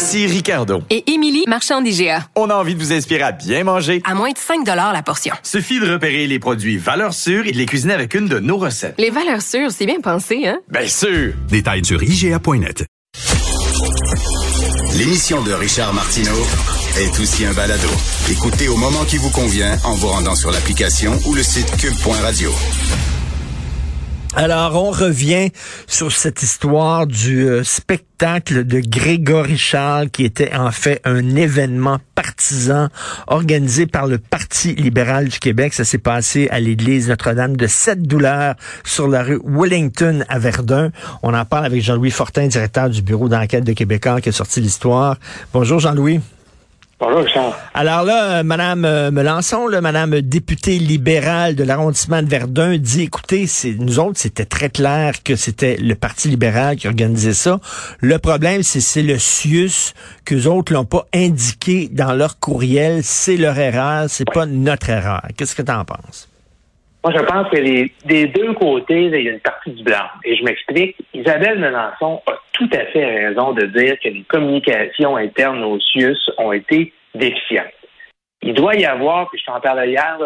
Ici Ricardo. Et Émilie, marchand d'IGA. On a envie de vous inspirer à bien manger. À moins de 5 la portion. Suffit de repérer les produits valeurs sûres et de les cuisiner avec une de nos recettes. Les valeurs sûres, c'est bien pensé, hein? Bien sûr! Détails sur IGA.net. L'émission de Richard Martineau est aussi un balado. Écoutez au moment qui vous convient en vous rendant sur l'application ou le site cube.radio. Alors, on revient sur cette histoire du euh, spectacle de Grégory Charles, qui était en fait un événement partisan organisé par le Parti libéral du Québec. Ça s'est passé à l'église Notre-Dame de Sept-Douleurs sur la rue Wellington à Verdun. On en parle avec Jean-Louis Fortin, directeur du bureau d'enquête de Québécois, qui a sorti l'histoire. Bonjour Jean-Louis. Bonjour, Richard. Alors là, euh, Madame euh, Melançon, là, Madame députée libérale de l'arrondissement de Verdun, dit écoutez, c'est nous autres, c'était très clair que c'était le Parti libéral qui organisait ça. Le problème, c'est c'est le CIUS que les autres l'ont pas indiqué dans leur courriel. C'est leur erreur, c'est pas notre erreur. Qu'est-ce que tu en penses? Moi, je pense que les, des deux côtés, il y a une partie du blanc. Et je m'explique. Isabelle Melançon a tout à fait raison de dire que les communications internes au CIUS ont été déficientes. Il doit y avoir, puis je t'en parlais hier,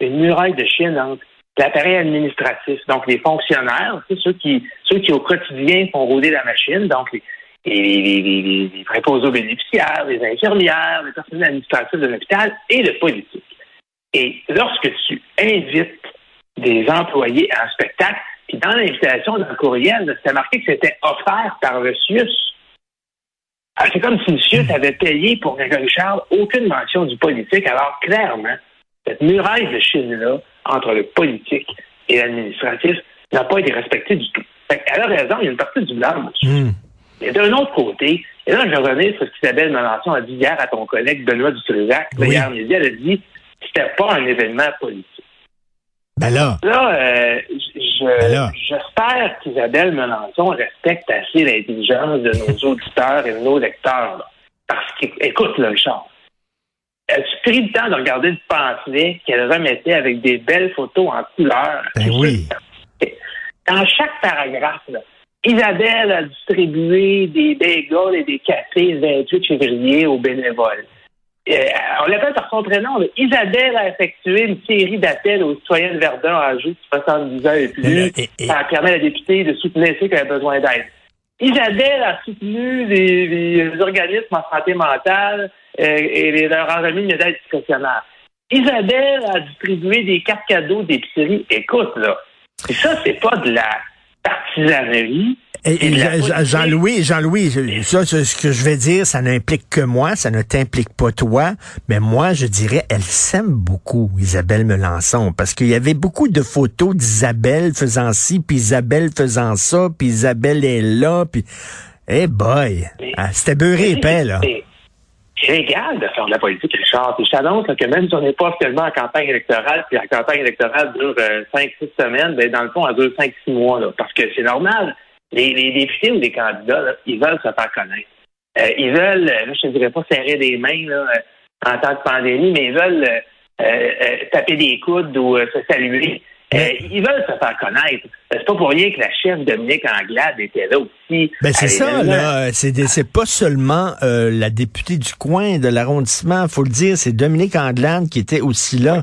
une muraille de Chine entre l'appareil administratif, donc les fonctionnaires, ceux qui, au quotidien font rouler la machine, donc les, les, les, les préposés aux bénéficiaires, les infirmières, les personnels administratifs de l'hôpital et le politique. Et lorsque tu invites des employés à un spectacle. Puis dans l'invitation, dans le courriel, c'était marqué que c'était offert par le CIUS. Ah, c'est comme si le CIUS avait payé pour Grégory Charles aucune mention du politique. Alors clairement, cette muraille de Chine-là entre le politique et l'administratif n'a pas été respectée du tout. Elle a raison, il y a une partie du blanc dessus. Mais d'un autre côté, et là, je revenais sur ce qu'Isabelle Melançon a dit hier à ton collègue Benoît Dutrisac. Oui. Hier midi, elle a dit que c'était pas un événement politique. Ben là. Là, euh, je, j'espère qu'Isabelle Melançon respecte assez l'intelligence de nos auditeurs et de nos lecteurs. Là. Parce que, écoute, le Richard, as-tu pris le temps de regarder le pamphlet qu'elle remettait avec des belles photos en couleur? Ben oui. Dans chaque paragraphe, là, Isabelle a distribué des bagels et des cafés le 28 février aux bénévoles. Euh, on l'appelle par son prénom. Là. Isabelle a effectué une série d'appels aux citoyens de Verdun âgés de 70 ans et plus. Et, et, Ça permet à la députée de soutenir ceux qui avaient besoin d'aide. Isabelle a soutenu les, les organismes en santé mentale euh, et les, leur a remis une aide discrétionnaire. Isabelle a distribué des cartes cadeaux d'épicerie. Écoute, là, et ça, c'est pas de la partisanerie. Et, et Jean-Louis, Jean-Louis, ça, ce que je vais dire, ça n'implique que moi, ça ne t'implique pas toi, mais moi, je dirais, elle s'aime beaucoup, Isabelle Melançon, parce qu'il y avait beaucoup de photos d'Isabelle faisant ci, puis Isabelle faisant ça, puis Isabelle est là, puis, hey boy, ah, c'était beurré épais, là. C'est égal de faire de la politique, Richard. Et je t'annonce que même si on n'est pas actuellement en campagne électorale, puis la campagne électorale dure euh, 5-6 semaines, ben dans le fond, elle dure 5-6 mois, là, parce que c'est normal les, les, députés ou les candidats, là, ils veulent se faire connaître. Euh, ils veulent, là, je ne dirais pas serrer des mains là, en temps de pandémie, mais ils veulent euh, euh, taper des coudes ou se saluer. ils veulent se faire connaître. C'est pas pour rien que la chef Dominique Anglade était là aussi. Ben c'est ça, là. C'est, c'est pas seulement la députée du coin de l'arrondissement, faut le dire, c'est Dominique Anglade qui était aussi là.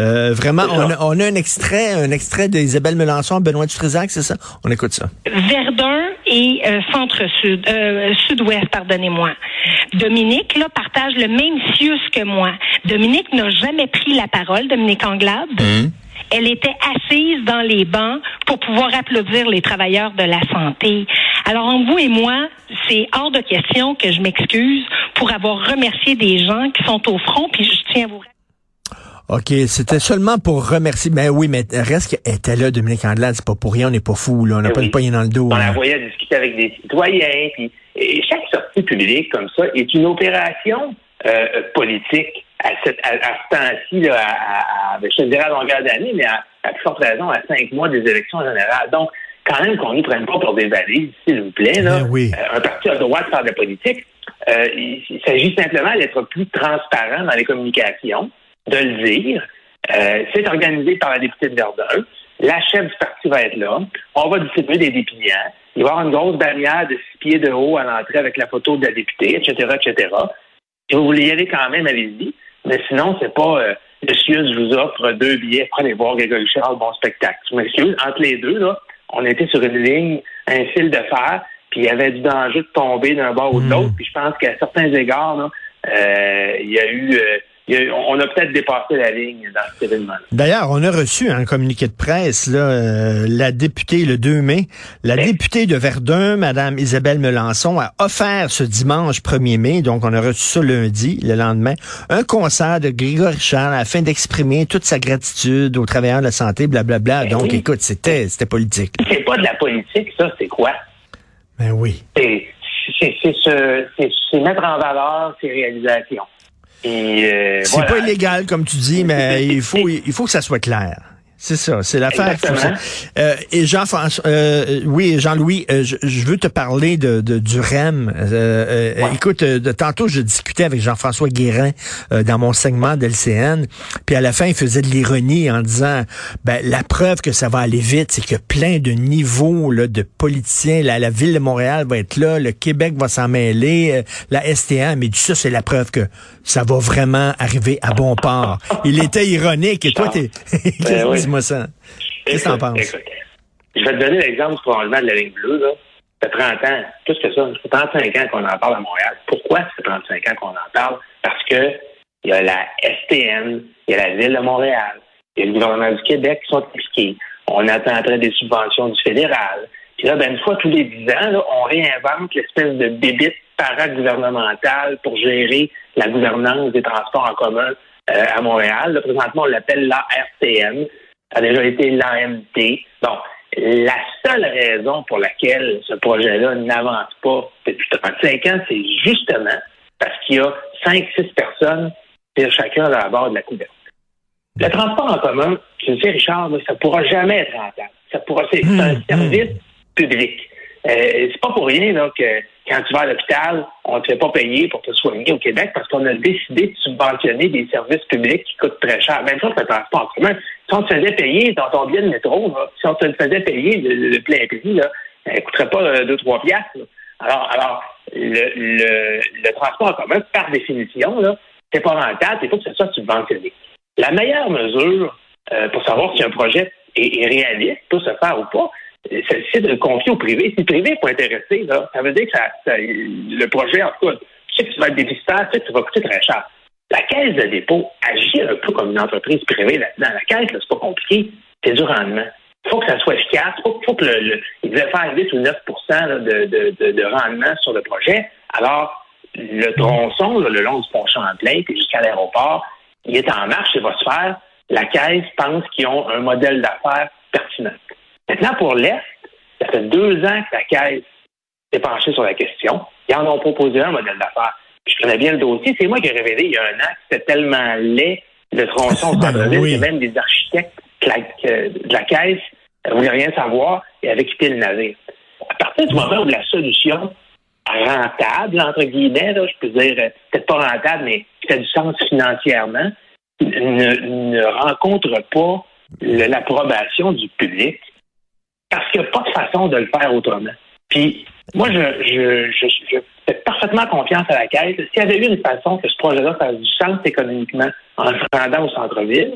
Euh, vraiment, on a, on a, un extrait, un extrait d'Isabelle Melançon, Benoît Dutrisac, c'est ça? On écoute ça. Verdun et euh, centre-sud, euh, sud-ouest, pardonnez-moi. Dominique, là, partage le même sius que moi. Dominique n'a jamais pris la parole, Dominique Anglade. Mmh. Elle était assise dans les bancs pour pouvoir applaudir les travailleurs de la santé. Alors, entre vous et moi, c'est hors de question que je m'excuse pour avoir remercié des gens qui sont au front, puis je tiens à vous OK, c'était seulement pour remercier. Mais oui, mais reste qu'elle était là, Dominique Andelade, c'est pas pour rien, on n'est pas fou, là. On n'a Eh pas oui. le poignet dans le dos. On la hein. voyait discuter avec des citoyens. Puis, et chaque sortie publique comme ça est une opération euh, politique à, cette, à, à ce temps-ci, là, à, à- à- je te dirais à longueur d'année, mais à, à plus forte raison, à cinq mois des élections générales. Donc, quand même qu'on ne nous prenne pas pour des valises, s'il vous plaît. Là. Ben oui. Euh, un parti a le droit de faire de la politique. Euh, il, il s'agit simplement d'être plus transparent dans les communications, de le dire. Euh, c'est organisé par la députée de Verdun. La chef du parti va être là. On va distribuer des dépliants. Il va y avoir une grosse barrière de six pieds de haut à l'entrée avec la photo de la députée, etc., etc. Si vous voulez y aller quand même, allez-y. Mais sinon, c'est pas euh, Monsieur, je vous offre deux billets aller voir Grégory Charles, bon spectacle. Je m'excuse. Entre les deux, là, on était sur une ligne, un fil de fer, puis il y avait du danger de tomber d'un bord ou de l'autre. Puis je pense qu'à certains égards, là, euh, il y a eu, on a peut-être dépassé la ligne dans cet événement. D'ailleurs, on a reçu un communiqué de presse, là, euh, la députée le 2 mai, la Oui. députée de Verdun, Madame Isabelle Melançon, a offert ce dimanche 1er mai, donc on a reçu ça lundi, le lendemain, un concert de Grégory Charles afin d'exprimer toute sa gratitude aux travailleurs de la santé, blablabla. Ben donc, oui. écoute, c'était c'était politique. C'est pas de la politique, ça, c'est quoi? Ben oui. C'est c'est- c'est se- c'est- c'est mettre en valeur ses réalisations. Et, euh, C'est voilà. pas illégal, comme tu dis, mais il faut, il faut que ça soit clair. C'est ça, c'est l'affaire. Euh, et Jean-François, euh, oui, Jean-Louis, euh, je, je veux te parler de, de du REM. Euh, euh, Ouais. Écoute, euh, de, tantôt je discutais avec Jean-François Guérin euh, dans mon segment d'LCN, puis à la fin il faisait de l'ironie en disant, ben la preuve que ça va aller vite, c'est que plein de niveaux là, de politiciens, la, la ville de Montréal va être là, le Québec va s'en mêler, euh, la STA, mais ça c'est la preuve que ça va vraiment arriver à bon port. Il était ironique et toi t'es, Ça. Qu'est-ce que t'en penses? écoute, Je vais te donner l'exemple du prolongement de la ligne bleue. Là. Ça fait 30 ans, plus que ça, ça fait 35 ans qu'on en parle à Montréal. Pourquoi ça fait 35 ans qu'on en parle? Parce que il y a la STN, il y a la Ville de Montréal, il y a le gouvernement du Québec qui sont impliqués. On attend après des subventions du fédéral. Puis là, ben, une fois tous les 10 ans, là, on réinvente l'espèce de bébite paragouvernementale pour gérer la gouvernance des transports en commun euh, à Montréal. Là, présentement, on l'appelle l'ARTM. Ça a déjà été l'AMT. Bon, la seule raison pour laquelle ce projet-là n'avance pas depuis 35 ans, c'est justement parce qu'il y a 5-6 personnes sur chacun à la bord de la couverture. Le transport en commun, tu le sais, Richard, ça ne pourra jamais être rentable. Ça pourra, c'est c'est un service public. Euh, c'est pas pour rien là, que quand tu vas à l'hôpital, on ne te fait pas payer pour te soigner au Québec parce qu'on a décidé de subventionner des services publics qui coûtent très cher. Même chose que le transport en commun. Si on te faisait payer dans ton billet de métro, si on te le faisait payer le, le plein prix, là, ça ne coûterait pas 2-3 piastres. là. Alors, alors le, transport en commun, par définition, c'est pas rentable, il faut que ça soit subventionné. La meilleure mesure euh, pour savoir si un projet est, réaliste, peut se faire ou pas, euh, c'est de le confier au privé. Si le privé n'est pas intéressé, ça veut dire que le projet, en tout cas, tu sais que tu vas être déficitaire, tu sais que ça va coûter très cher. La caisse de dépôt agit un peu comme une entreprise privée là-dedans. La caisse, c'est pas compliqué, c'est du rendement. Il faut que ça soit efficace. Il faut, faut que devait faire 8 ou 9 là, de, de, de, de rendement sur le projet. Alors, le tronçon, le long du pont Champlain, puis jusqu'à l'aéroport, il est en marche, il va se faire. La caisse pense qu'ils ont un modèle d'affaires pertinent. Maintenant, pour l'Est, ça fait deux ans que la caisse s'est penchée sur la question. Ils en ont proposé un modèle d'affaires. Je connais bien le dossier. C'est moi qui ai révélé il y a un an que c'était tellement laid, le tronçon Ben oui. que même des architectes que la- que- de la caisse ne voulaient rien savoir et avaient quitté le navire. À partir du moment où la solution rentable, entre guillemets, là, je peux dire, euh, peut-être pas rentable, mais qui fait du sens financièrement, ne, ne rencontre pas l'approbation du public parce qu'il n'y a pas de façon de le faire autrement. Puis, moi, je, je, je, je fais parfaitement confiance à la Caisse. S'il y avait eu une façon que ce projet-là fasse du sens économiquement en se rendant au centre-ville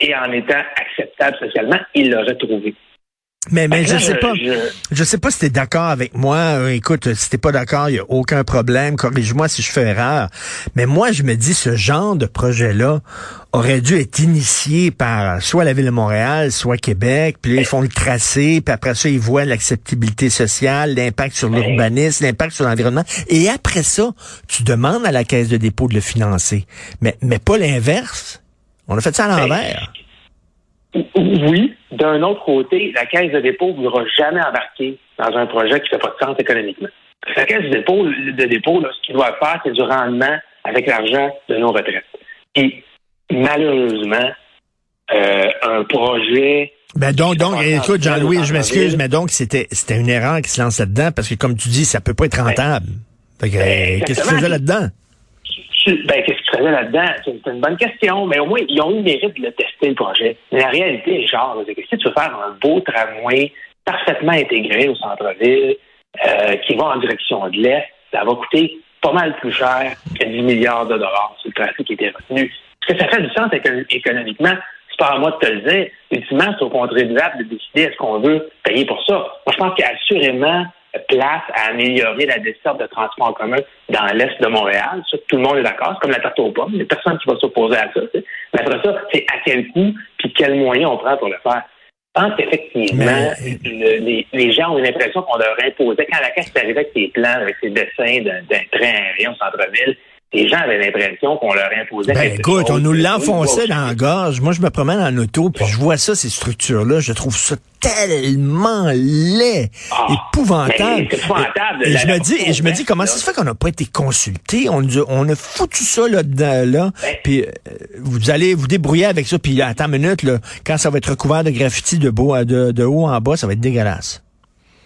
et en étant acceptable socialement, il l'aurait trouvé. Mais, mais je sais pas. je- Je sais pas si t'es d'accord avec moi. Euh, écoute, si t'es pas d'accord, il y a aucun problème. Corrige-moi si je fais erreur. Mais moi, je me dis, ce genre de projet-là aurait dû être initié par soit la Ville de Montréal, soit Québec. Puis là, ils font le tracé. Puis après ça, ils voient l'acceptabilité sociale, l'impact sur l'urbanisme, l'impact sur l'environnement. Et après ça, tu demandes à la Caisse de dépôt de le financer. Mais, mais pas l'inverse. On a fait ça à l'envers. Oui. D'un autre côté, la Caisse de dépôt ne voudra jamais embarquer dans un projet qui ne fait pas de sens économiquement. La Caisse de dépôt, de dépôt là, ce qu'il doit faire, c'est du rendement avec l'argent de nos retraites. Et malheureusement, euh, un projet ben donc, donc, écoute, Jean-Louis, je m'excuse, mais donc c'était c'était une erreur qui se lance là-dedans parce que comme tu dis, ça peut pas être rentable. Que, Ben, euh, qu'est-ce que tu faisais là-dedans? Ben, qu'est-ce qu'ils faisaient là-dedans? C'est une bonne question, mais au moins, ils ont eu le mérite de le tester, le projet. Mais la réalité, Richard, c'est que si tu veux faire un beau tramway parfaitement intégré au centre-ville, euh, qui va en direction de l'Est, ça va coûter pas mal plus cher que 10 milliards de dollars sur le trafic qui était retenu. Que ça fait du sens éco- économiquement? C'est pas à moi de te le dire. Ultimement, c'est au contribuable de décider est-ce qu'on veut payer pour ça. Moi, je pense qu'il y a assurément place à améliorer la desserte de transport en commun dans l'Est de Montréal. Ça, tout le monde est d'accord. C'est comme la tarte aux pommes. Il n'y a personne qui va s'opposer à ça. Mais après ça, c'est à quel coût puis quels moyens on prend pour le faire. Je pense qu'effectivement, Mais- le- les, les gens ont l'impression qu'on leur imposait. Quand la Caisse est arrivée avec ses plans, avec ses dessins d'un d'un train aérien au centre-ville, les gens avaient l'impression qu'on leur imposait Ben écoute, on nous l'enfonçait dans la gorge. Moi, je me promène en auto, puis je vois ça, ces structures-là. Je trouve ça tellement laid, Ah, épouvantable. épouvantable, Et, je me dis, et je me dis, comment là. ça se fait qu'on n'a pas été consulté? On, a- on a foutu ça là-dedans, là. Ben- Puis euh, vous allez vous débrouiller avec ça. Puis attends une minute, là, quand ça va être recouvert de graffiti de, beau, de, de haut en bas, ça va être dégueulasse.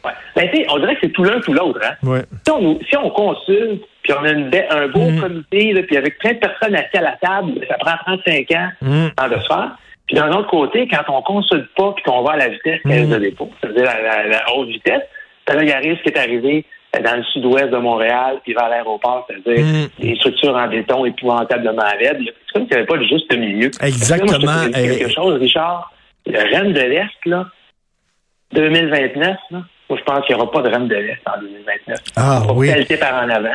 Ouais. Ben, on dirait que c'est tout l'un, tout l'autre. Hein? Ouais. Si, on, si on consulte, puis on a une be- un beau Mm. comité, là, puis avec plein de personnes assises à la table, ça prend 35 ans Mm. avant de se faire. Puis d'un autre côté, quand on consulte pas, puis qu'on va à la vitesse caisse Mm. de dépôt, c'est-à-dire la, la- la haute vitesse, ben là, il arrive ce qui est arrivé euh, dans le sud-ouest de Montréal, puis vers l'aéroport, c'est-à-dire Mm. des structures en béton épouvantablement laides. C'est comme s'il n'y avait pas de juste milieu. Exactement. Là, moi, je quelque chose, Richard. Le Rennes de l'Est, là, 2029, là, moi, je pense qu'il n'y aura pas de Rennes de l'Est en 2029. Ah, oui. par en avant.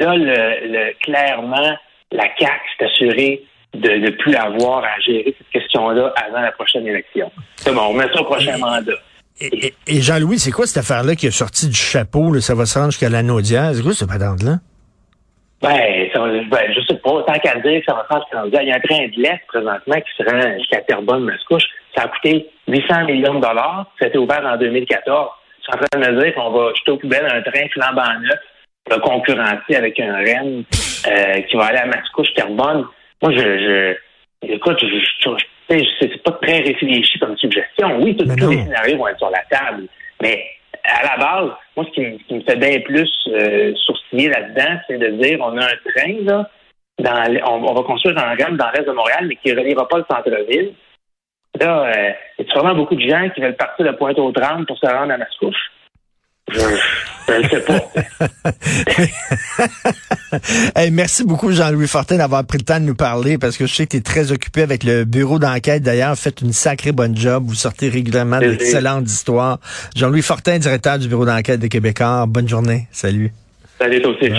Là, le, le- clairement, la CAQ s'est assurée de ne plus avoir à gérer cette question-là avant la prochaine élection. C'est bon, on met ça au prochain mandat. Et, et- et Jean-Louis, c'est quoi cette affaire-là qui est sortie du chapeau? Là, ça va se rendre jusqu'à la naudière. C'est quoi cette patente-là? Ben, ça, ben, je sais pas, tant qu'à dire que ça va faire ce qu'on dit. Il y a un train de l'Est présentement qui se rend jusqu'à Terrebonne-Mascouche. Ça a coûté 800 millions de dollars. Ça a été ouvert en 2014. Je suis en train de me dire qu'on va jeter aux poubelles un train flambant neuf, va concurrencer avec un Rennes euh, qui va aller à Mascouche-Terrebonne. Moi, je, je écoute, je, je, c'est pas très réfléchi comme suggestion. Oui, tous Mais tous les scénarios vont être sur la table, mais à la base, moi, ce qui, me- ce qui me fait bien plus euh, sourciller là-dedans, c'est de dire on a un train, là, dans, on, on va construire un REM dans le reste de Montréal, mais qui ne reliera pas le centre-ville. Là, euh, il y a sûrement beaucoup de gens qui veulent partir de Pointe-aux-Trembles pour se rendre à Mascouche. Je ne sais pas. Hey, merci beaucoup, Jean-Louis Fortin, d'avoir pris le temps de nous parler parce que je sais que tu es très occupé avec le bureau d'enquête. D'ailleurs, faites une sacrée bonne job. Vous sortez régulièrement d'excellentes histoires. Jean-Louis Fortin, directeur du bureau d'enquête de Québécois. Bonne journée. Salut. Salut toi aussi. Ouais.